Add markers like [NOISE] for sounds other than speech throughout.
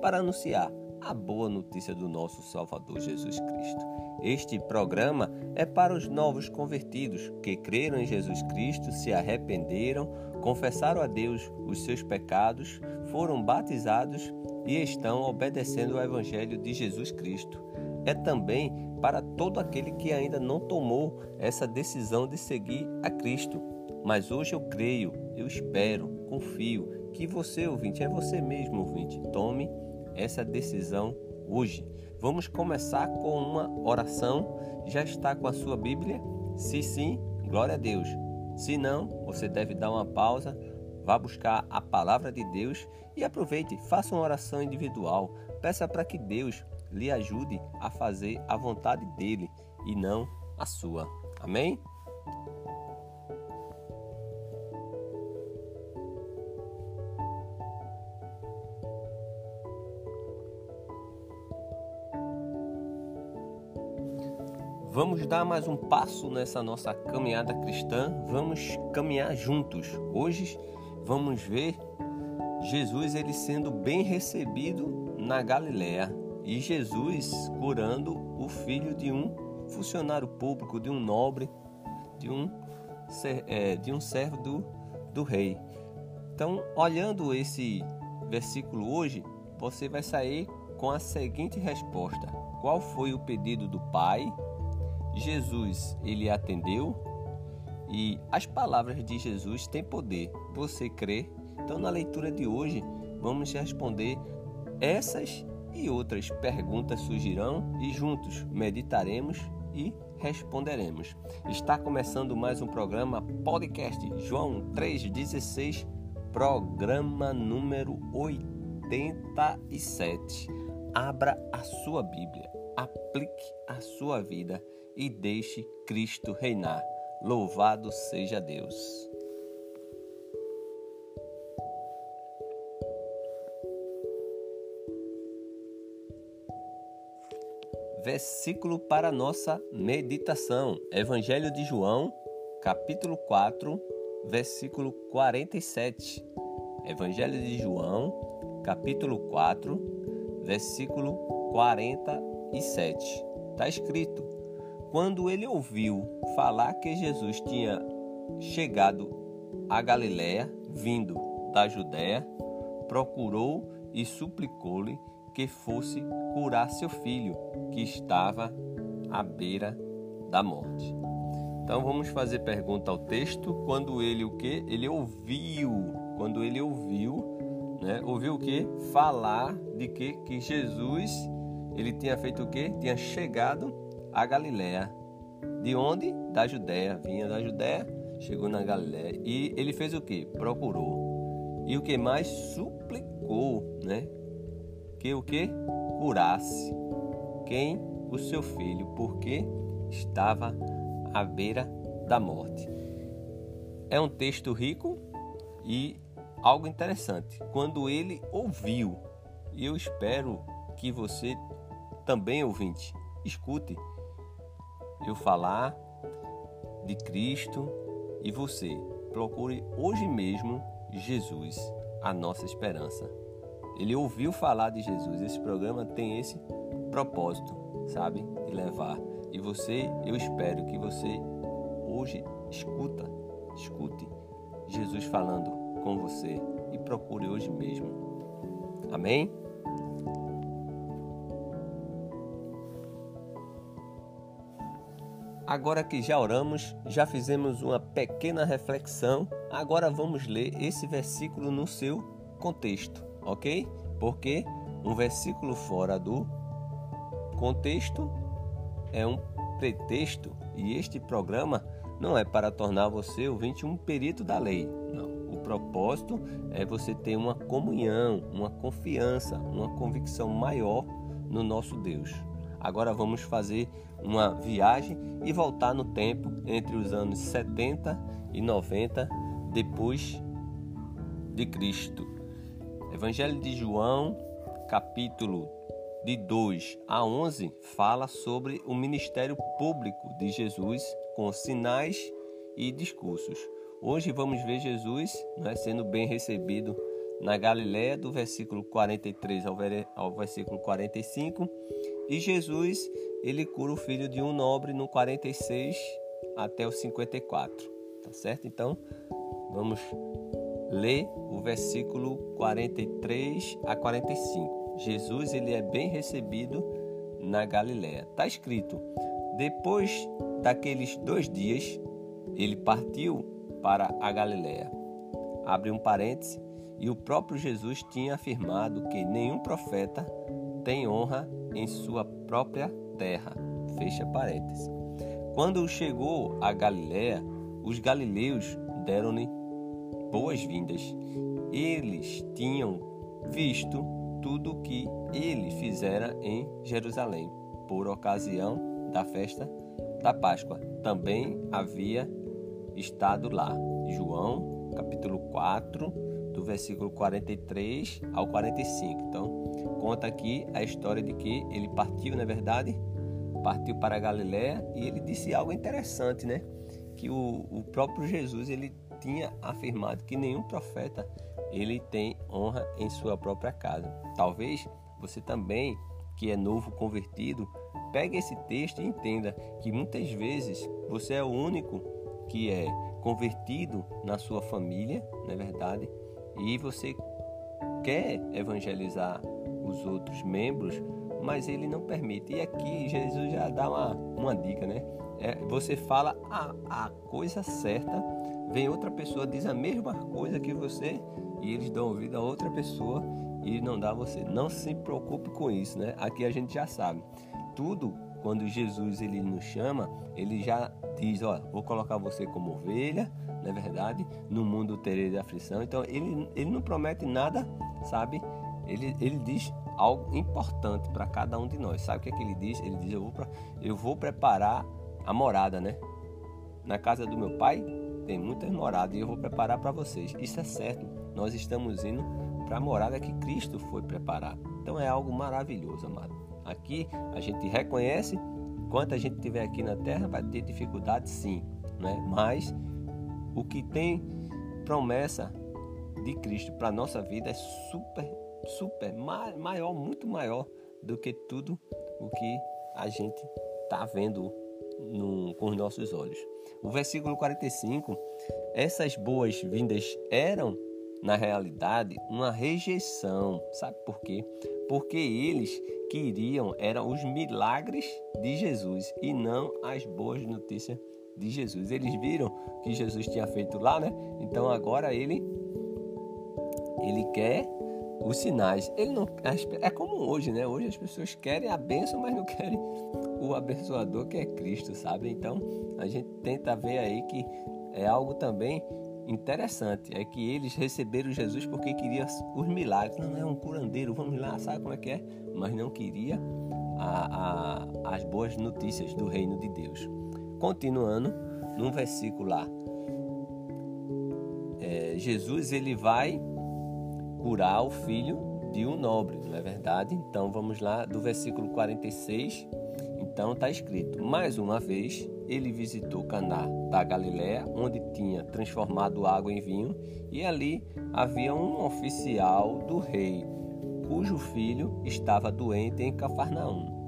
para anunciar a boa notícia do nosso Salvador Jesus Cristo. Este programa é para os novos convertidos que creram em Jesus Cristo, se arrependeram, confessaram a Deus os seus pecados, foram batizados e estão obedecendo ao Evangelho de Jesus Cristo. É também para todo aquele que ainda não tomou essa decisão de seguir a Cristo mas hoje eu creio, eu espero, confio que você, ouvinte, é você mesmo, ouvinte, tome essa decisão hoje. Vamos começar com uma oração. Já está com a sua Bíblia? Se sim, glória a Deus. Se não, você deve dar uma pausa, vá buscar a palavra de Deus e aproveite, faça uma oração individual. Peça para que Deus lhe ajude a fazer a vontade dele e não a sua. Amém? Vamos dar mais um passo nessa nossa caminhada cristã, vamos caminhar juntos. Hoje vamos ver Jesus ele sendo bem recebido na Galiléia e Jesus curando o filho de um funcionário público, de um nobre, de um, é, de um servo do, do rei. Então, olhando esse versículo hoje, você vai sair com a seguinte resposta: Qual foi o pedido do pai Jesus, ele atendeu e as palavras de Jesus têm poder. Você crê? Então, na leitura de hoje, vamos responder essas e outras perguntas surgirão e juntos meditaremos e responderemos. Está começando mais um programa podcast João 3:16, programa número 87. Abra a sua Bíblia, aplique a sua vida e deixe Cristo reinar. Louvado seja Deus. Versículo para nossa meditação. Evangelho de João, capítulo 4, versículo 47. Evangelho de João, capítulo 4, versículo 47. Está escrito: quando ele ouviu falar que Jesus tinha chegado a Galiléia, vindo da Judéia, procurou e suplicou-lhe que fosse curar seu filho, que estava à beira da morte. Então vamos fazer pergunta ao texto. Quando ele o que? Ele ouviu. Quando ele ouviu, né? Ouviu o que? Falar de que que Jesus ele tinha feito o que? Tinha chegado a Galiléia. De onde? Da Judéia. Vinha da Judéia, chegou na Galiléia. E ele fez o que? Procurou. E o que mais? Suplicou, né? Que o que? Curasse. Quem? O seu filho, porque estava à beira da morte. É um texto rico e algo interessante. Quando ele ouviu, e eu espero que você também ouvinte, escute eu falar de Cristo e você procure hoje mesmo Jesus, a nossa esperança. Ele ouviu falar de Jesus. Esse programa tem esse propósito, sabe? De levar. E você, eu espero que você hoje escuta, escute Jesus falando com você e procure hoje mesmo. Amém? Agora que já oramos, já fizemos uma pequena reflexão, agora vamos ler esse versículo no seu contexto, ok? Porque um versículo fora do contexto é um pretexto e este programa não é para tornar você ouvinte um perito da lei. Não. O propósito é você ter uma comunhão, uma confiança, uma convicção maior no nosso Deus. Agora vamos fazer uma viagem e voltar no tempo entre os anos 70 e 90 depois de Cristo. Evangelho de João, capítulo de 2 a 11, fala sobre o ministério público de Jesus com sinais e discursos. Hoje vamos ver Jesus né, sendo bem recebido na Galiléia, do versículo 43 ao, ao versículo 45, e Jesus ele cura o filho de um nobre no 46 até o 54, tá certo? Então vamos ler o versículo 43 a 45. Jesus ele é bem recebido na Galiléia. Tá escrito: depois daqueles dois dias ele partiu para a Galiléia. Abre um parêntese, e o próprio Jesus tinha afirmado que nenhum profeta tem honra em sua própria terra. Fecha parênteses. Quando chegou a Galiléia, os galileus deram-lhe boas-vindas. Eles tinham visto tudo o que ele fizera em Jerusalém, por ocasião da festa da Páscoa. Também havia estado lá. João, capítulo 4, do versículo 43 ao 45. Então, conta aqui a história de que ele partiu, na é verdade, partiu para a Galiléia e ele disse algo interessante, né? Que o, o próprio Jesus ele tinha afirmado que nenhum profeta ele tem honra em sua própria casa. Talvez você também, que é novo convertido, pegue esse texto e entenda que muitas vezes você é o único que é convertido na sua família, não é verdade? E você quer evangelizar os outros membros, mas ele não permite. E aqui Jesus já dá uma, uma dica, né? É, você fala a, a coisa certa, vem outra pessoa, diz a mesma coisa que você, e eles dão ouvido a outra pessoa e não dá você. Não se preocupe com isso, né? Aqui a gente já sabe. Tudo quando Jesus ele nos chama, ele já diz, ó, vou colocar você como ovelha, não é verdade? No mundo tereis aflição. Então ele, ele não promete nada, sabe? Ele, ele diz algo importante para cada um de nós. Sabe o que, é que ele diz? Ele diz, eu vou, pra, eu vou preparar a morada, né? Na casa do meu pai tem muitas moradas e eu vou preparar para vocês. Isso é certo. Nós estamos indo para a morada que Cristo foi preparar. Então é algo maravilhoso, amado. Aqui a gente reconhece, enquanto a gente estiver aqui na terra, vai ter dificuldade sim, né? mas o que tem promessa de Cristo para nossa vida é super, super, maior, muito maior do que tudo o que a gente está vendo no, com os nossos olhos. O versículo 45, essas boas-vindas eram na realidade, uma rejeição. Sabe por quê? Porque eles queriam eram os milagres de Jesus e não as boas notícias de Jesus. Eles viram que Jesus tinha feito lá, né? Então agora ele ele quer os sinais. Ele não é como hoje, né? Hoje as pessoas querem a bênção, mas não querem o abençoador que é Cristo, sabe? Então a gente tenta ver aí que é algo também interessante é que eles receberam Jesus porque queriam os milagres. Não é um curandeiro, vamos lá, sabe como é que é? Mas não queria a, a, as boas notícias do reino de Deus. Continuando, num versículo lá, é, Jesus ele vai curar o filho de um nobre, não é verdade? Então vamos lá do versículo 46. Então está escrito: mais uma vez ele visitou Caná da Galiléia, onde tinha transformado água em vinho, e ali havia um oficial do rei, cujo filho estava doente em Cafarnaum.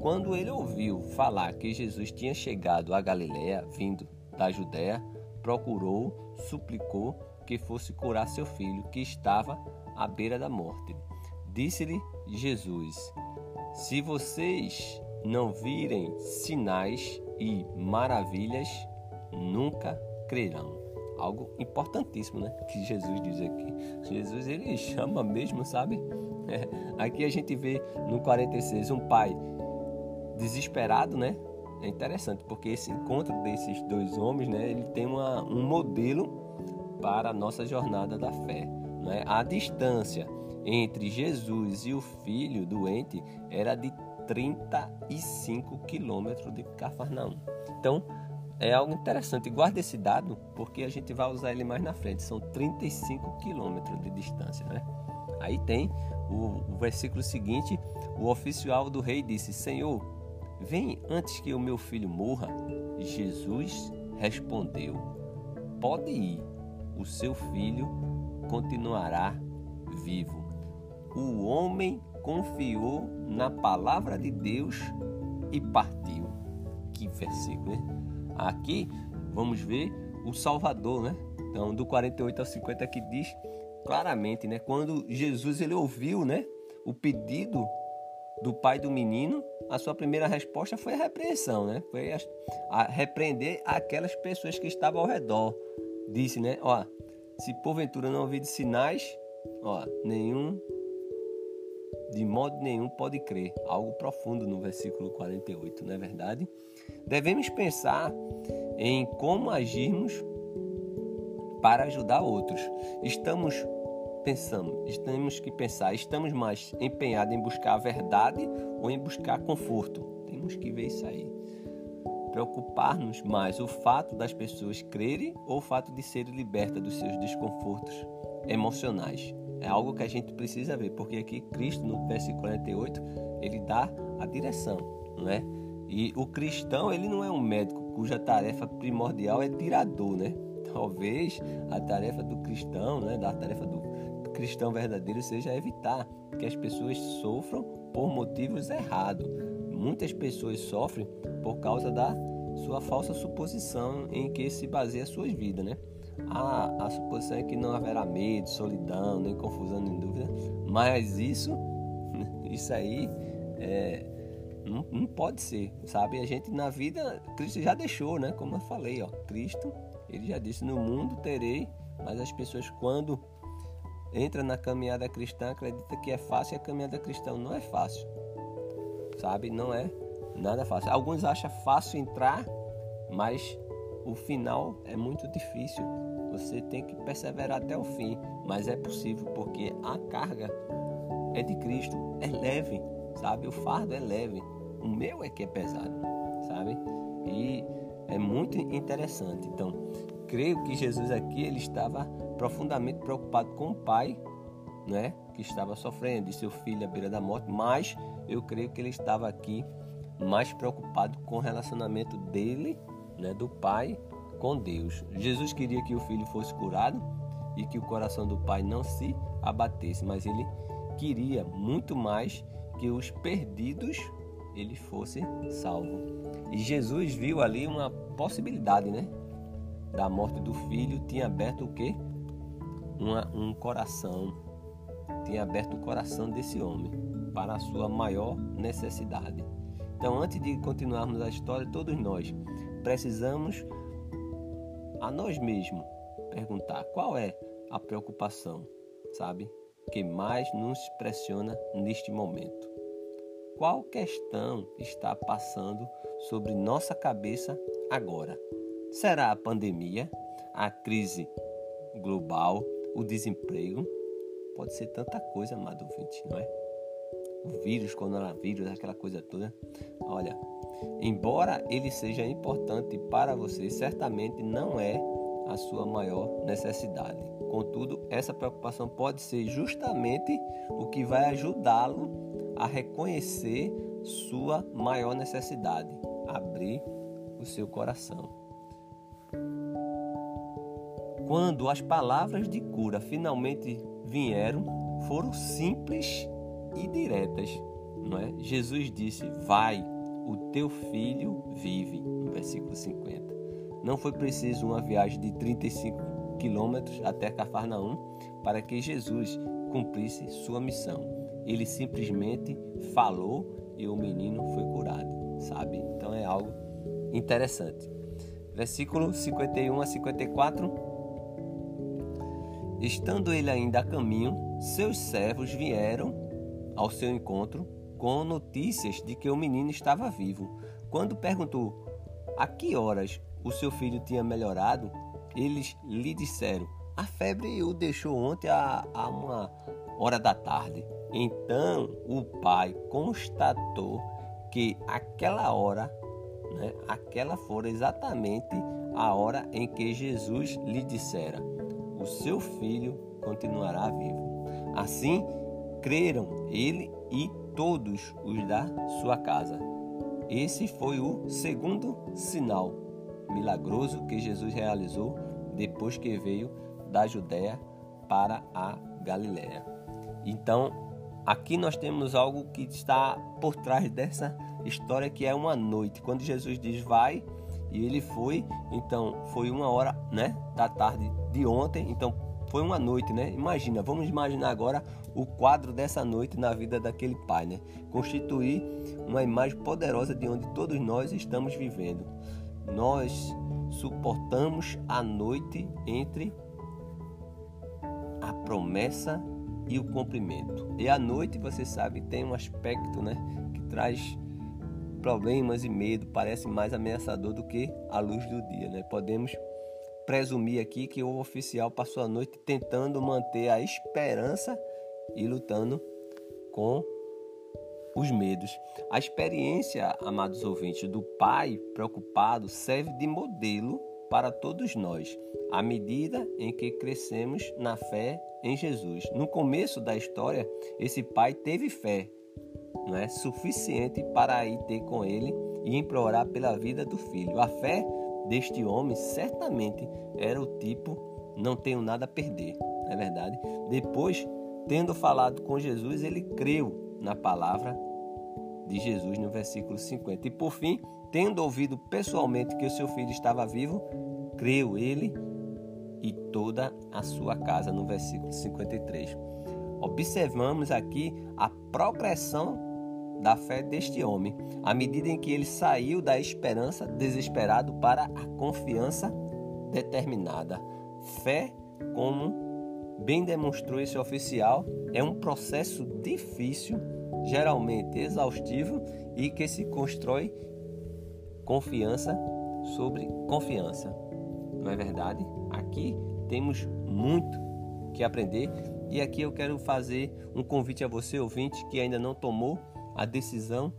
Quando ele ouviu falar que Jesus tinha chegado a Galiléia, vindo da Judéia, procurou, suplicou que fosse curar seu filho, que estava à beira da morte. Disse-lhe Jesus: Se vocês não virem sinais e maravilhas, nunca crerão. Algo importantíssimo, né? Que Jesus diz aqui. Jesus ele [LAUGHS] chama mesmo, sabe? É. Aqui a gente vê no 46 um pai desesperado, né? É interessante porque esse encontro desses dois homens, né? Ele tem uma, um modelo para a nossa jornada da fé. Né? A distância entre Jesus e o filho doente era de 35 quilômetros de Cafarnaum. Então, é algo interessante. Guarda esse dado porque a gente vai usar ele mais na frente. São 35 quilômetros de distância, né? Aí tem o, o versículo seguinte: o oficial do rei disse: Senhor, vem antes que o meu filho morra. Jesus respondeu: Pode ir, o seu filho continuará vivo. O homem confiou na palavra de Deus e partiu. Que versículo, né? Aqui vamos ver o Salvador, né? Então, do 48 ao 50 que diz claramente, né? Quando Jesus ele ouviu, né, o pedido do pai do menino, a sua primeira resposta foi a repreensão, né? Foi a, a repreender aquelas pessoas que estavam ao redor. Disse, né? Ó, se porventura não ouvir sinais, ó, nenhum de modo nenhum pode crer. Algo profundo no versículo 48, não é verdade? Devemos pensar em como agirmos para ajudar outros. Estamos pensando, temos que pensar, estamos mais empenhados em buscar a verdade ou em buscar conforto? Temos que ver isso aí. Preocupar-nos mais o fato das pessoas crerem ou o fato de serem libertas dos seus desconfortos emocionais. É algo que a gente precisa ver, porque aqui Cristo, no versículo 48, ele dá a direção, não é? E o cristão, ele não é um médico cuja tarefa primordial é tirador, né? Talvez a tarefa do cristão, né, da tarefa do cristão verdadeiro seja evitar que as pessoas sofram por motivos errados. Muitas pessoas sofrem por causa da sua falsa suposição em que se baseia as suas vidas, né? A, a suposição é que não haverá medo, solidão, nem confusão, nem dúvida, mas isso, [LAUGHS] isso aí é, não, não pode ser, sabe? A gente na vida, Cristo já deixou, né? Como eu falei, ó, Cristo, ele já disse: No mundo terei, mas as pessoas, quando entra na caminhada cristã, acredita que é fácil e a caminhada cristã não é fácil. Sabe? Não é nada fácil. Alguns acham fácil entrar, mas o final é muito difícil. Você tem que perseverar até o fim, mas é possível porque a carga é de Cristo, é leve, sabe? O fardo é leve. O meu é que é pesado, sabe? E é muito interessante. Então, creio que Jesus aqui ele estava profundamente preocupado com o pai, né, que estava sofrendo, e seu filho à beira da morte, mas eu creio que ele estava aqui mais preocupado com o relacionamento dele, né, do pai com Deus. Jesus queria que o filho fosse curado e que o coração do pai não se abatesse, mas ele queria muito mais que os perdidos ele fosse salvo. E Jesus viu ali uma possibilidade, né? Da morte do filho tinha aberto o quê? uma, um coração, tinha aberto o coração desse homem para a sua maior necessidade. Então, antes de continuarmos a história, todos nós precisamos a nós mesmos perguntar qual é a preocupação, sabe, que mais nos pressiona neste momento. Qual questão está passando sobre nossa cabeça agora? Será a pandemia, a crise global, o desemprego, pode ser tanta coisa, amado ouvinte, não é? O vírus, coronavírus, aquela coisa toda. Olha, embora ele seja importante para você, certamente não é a sua maior necessidade. Contudo, essa preocupação pode ser justamente o que vai ajudá-lo a reconhecer sua maior necessidade, abrir o seu coração. Quando as palavras de cura finalmente vieram, foram simples e diretas. Não é? Jesus disse: Vai, o teu filho vive. No versículo 50. Não foi preciso uma viagem de 35 quilômetros até Cafarnaum para que Jesus cumprisse sua missão. Ele simplesmente falou e o menino foi curado, sabe? Então é algo interessante. Versículo 51 a 54 Estando ele ainda a caminho, seus servos vieram ao seu encontro com notícias de que o menino estava vivo. Quando perguntou a que horas o seu filho tinha melhorado, eles lhe disseram: a febre o deixou ontem a, a uma hora da tarde. Então o pai constatou que aquela hora, né, aquela fora exatamente a hora em que Jesus lhe dissera: O seu filho continuará vivo. Assim creram ele e todos os da sua casa. Esse foi o segundo sinal milagroso que Jesus realizou depois que veio da Judéia para a Galiléia. Então, aqui nós temos algo que está por trás dessa história que é uma noite. Quando Jesus diz vai e ele foi, então foi uma hora, né, da tarde de ontem, então foi uma noite, né? Imagina, vamos imaginar agora o quadro dessa noite na vida daquele pai, né? Constituir uma imagem poderosa de onde todos nós estamos vivendo. Nós suportamos a noite entre a promessa e o cumprimento. E a noite, você sabe, tem um aspecto, né, que traz problemas e medo, parece mais ameaçador do que a luz do dia, né? Podemos presumir aqui que o oficial passou a noite tentando manter a esperança e lutando com os medos. A experiência, amados ouvintes, do pai preocupado serve de modelo para todos nós, à medida em que crescemos na fé em Jesus. No começo da história, esse pai teve fé, não é suficiente para ir ter com ele e implorar pela vida do filho. A fé deste homem certamente era o tipo não tenho nada a perder, não é verdade? Depois, tendo falado com Jesus, ele creu na palavra de Jesus no versículo 50. E por fim, tendo ouvido pessoalmente que o seu filho estava vivo, creu ele e toda a sua casa no versículo 53. Observamos aqui a progressão da fé deste homem, à medida em que ele saiu da esperança desesperado para a confiança determinada. Fé, como bem demonstrou esse oficial, é um processo difícil, geralmente exaustivo e que se constrói confiança sobre confiança. Não é verdade? Aqui temos muito que aprender e aqui eu quero fazer um convite a você, ouvinte, que ainda não tomou a decisão,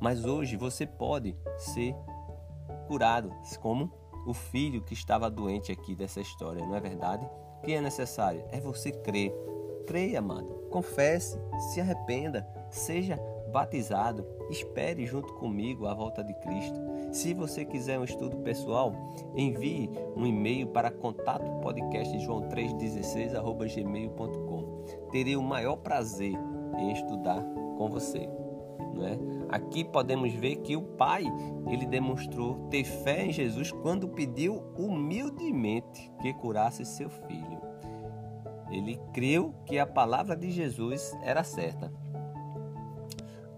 mas hoje você pode ser curado, como o filho que estava doente aqui dessa história, não é verdade? O que é necessário? É você crer. Creia, amado. Confesse, se arrependa, seja batizado. Espere junto comigo a volta de Cristo. Se você quiser um estudo pessoal, envie um e-mail para contato podcast joão316@gmail.com. Terei o maior prazer em estudar com você. Não é? Aqui podemos ver que o pai ele demonstrou ter fé em Jesus quando pediu humildemente que curasse seu filho. Ele creu que a palavra de Jesus era certa.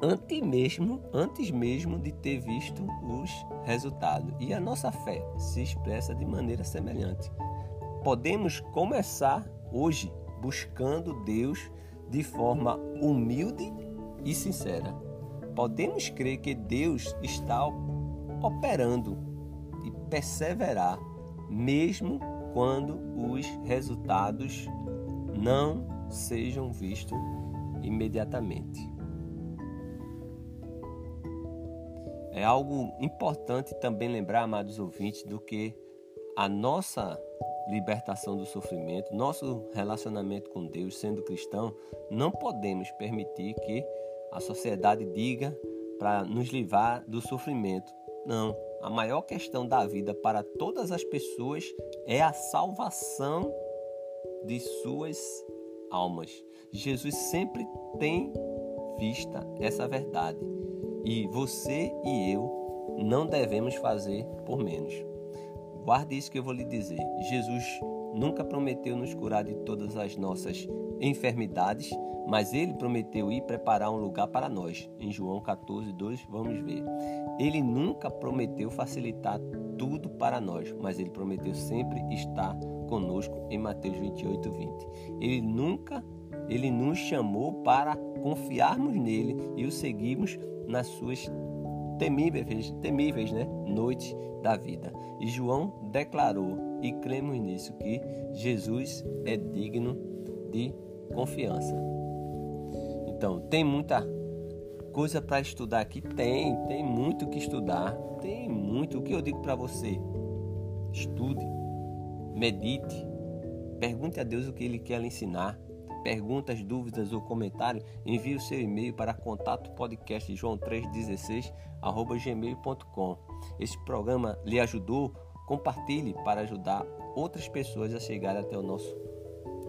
Antes mesmo, antes mesmo de ter visto os resultados. E a nossa fé se expressa de maneira semelhante. Podemos começar hoje buscando Deus de forma humilde e sincera. Podemos crer que Deus está operando e perseverar, mesmo quando os resultados não sejam vistos imediatamente. É algo importante também lembrar, amados ouvintes, do que a nossa libertação do sofrimento, nosso relacionamento com Deus, sendo cristão, não podemos permitir que a sociedade diga para nos livrar do sofrimento. Não, a maior questão da vida para todas as pessoas é a salvação de suas almas. Jesus sempre tem vista essa verdade e você e eu não devemos fazer por menos. Guarde isso que eu vou lhe dizer. Jesus nunca prometeu nos curar de todas as nossas enfermidades, mas ele prometeu ir preparar um lugar para nós. Em João 14, 2, vamos ver. Ele nunca prometeu facilitar tudo para nós, mas ele prometeu sempre estar conosco em Mateus 28, 20. Ele nunca, ele nos chamou para confiarmos nele e o seguirmos nas suas temíveis, temíveis né? noites da vida. E João declarou e cremos nisso que Jesus é digno de confiança. Então, tem muita coisa para estudar aqui? Tem, tem muito que estudar. Tem muito. O que eu digo para você? Estude, medite, pergunte a Deus o que Ele quer lhe ensinar. Perguntas, dúvidas ou comentários, envie o seu e-mail para contato podcast joão316 gmail.com. Esse programa lhe ajudou? Compartilhe para ajudar outras pessoas a chegarem até o nosso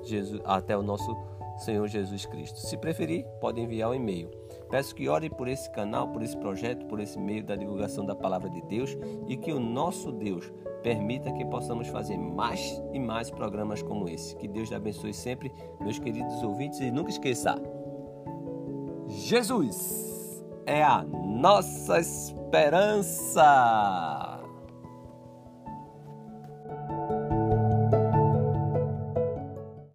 Jesus, até o nosso Senhor Jesus Cristo. Se preferir, pode enviar um e-mail. Peço que ore por esse canal, por esse projeto, por esse meio da divulgação da palavra de Deus e que o nosso Deus permita que possamos fazer mais e mais programas como esse. Que Deus abençoe sempre, meus queridos ouvintes, e nunca esqueça: Jesus é a nossa esperança.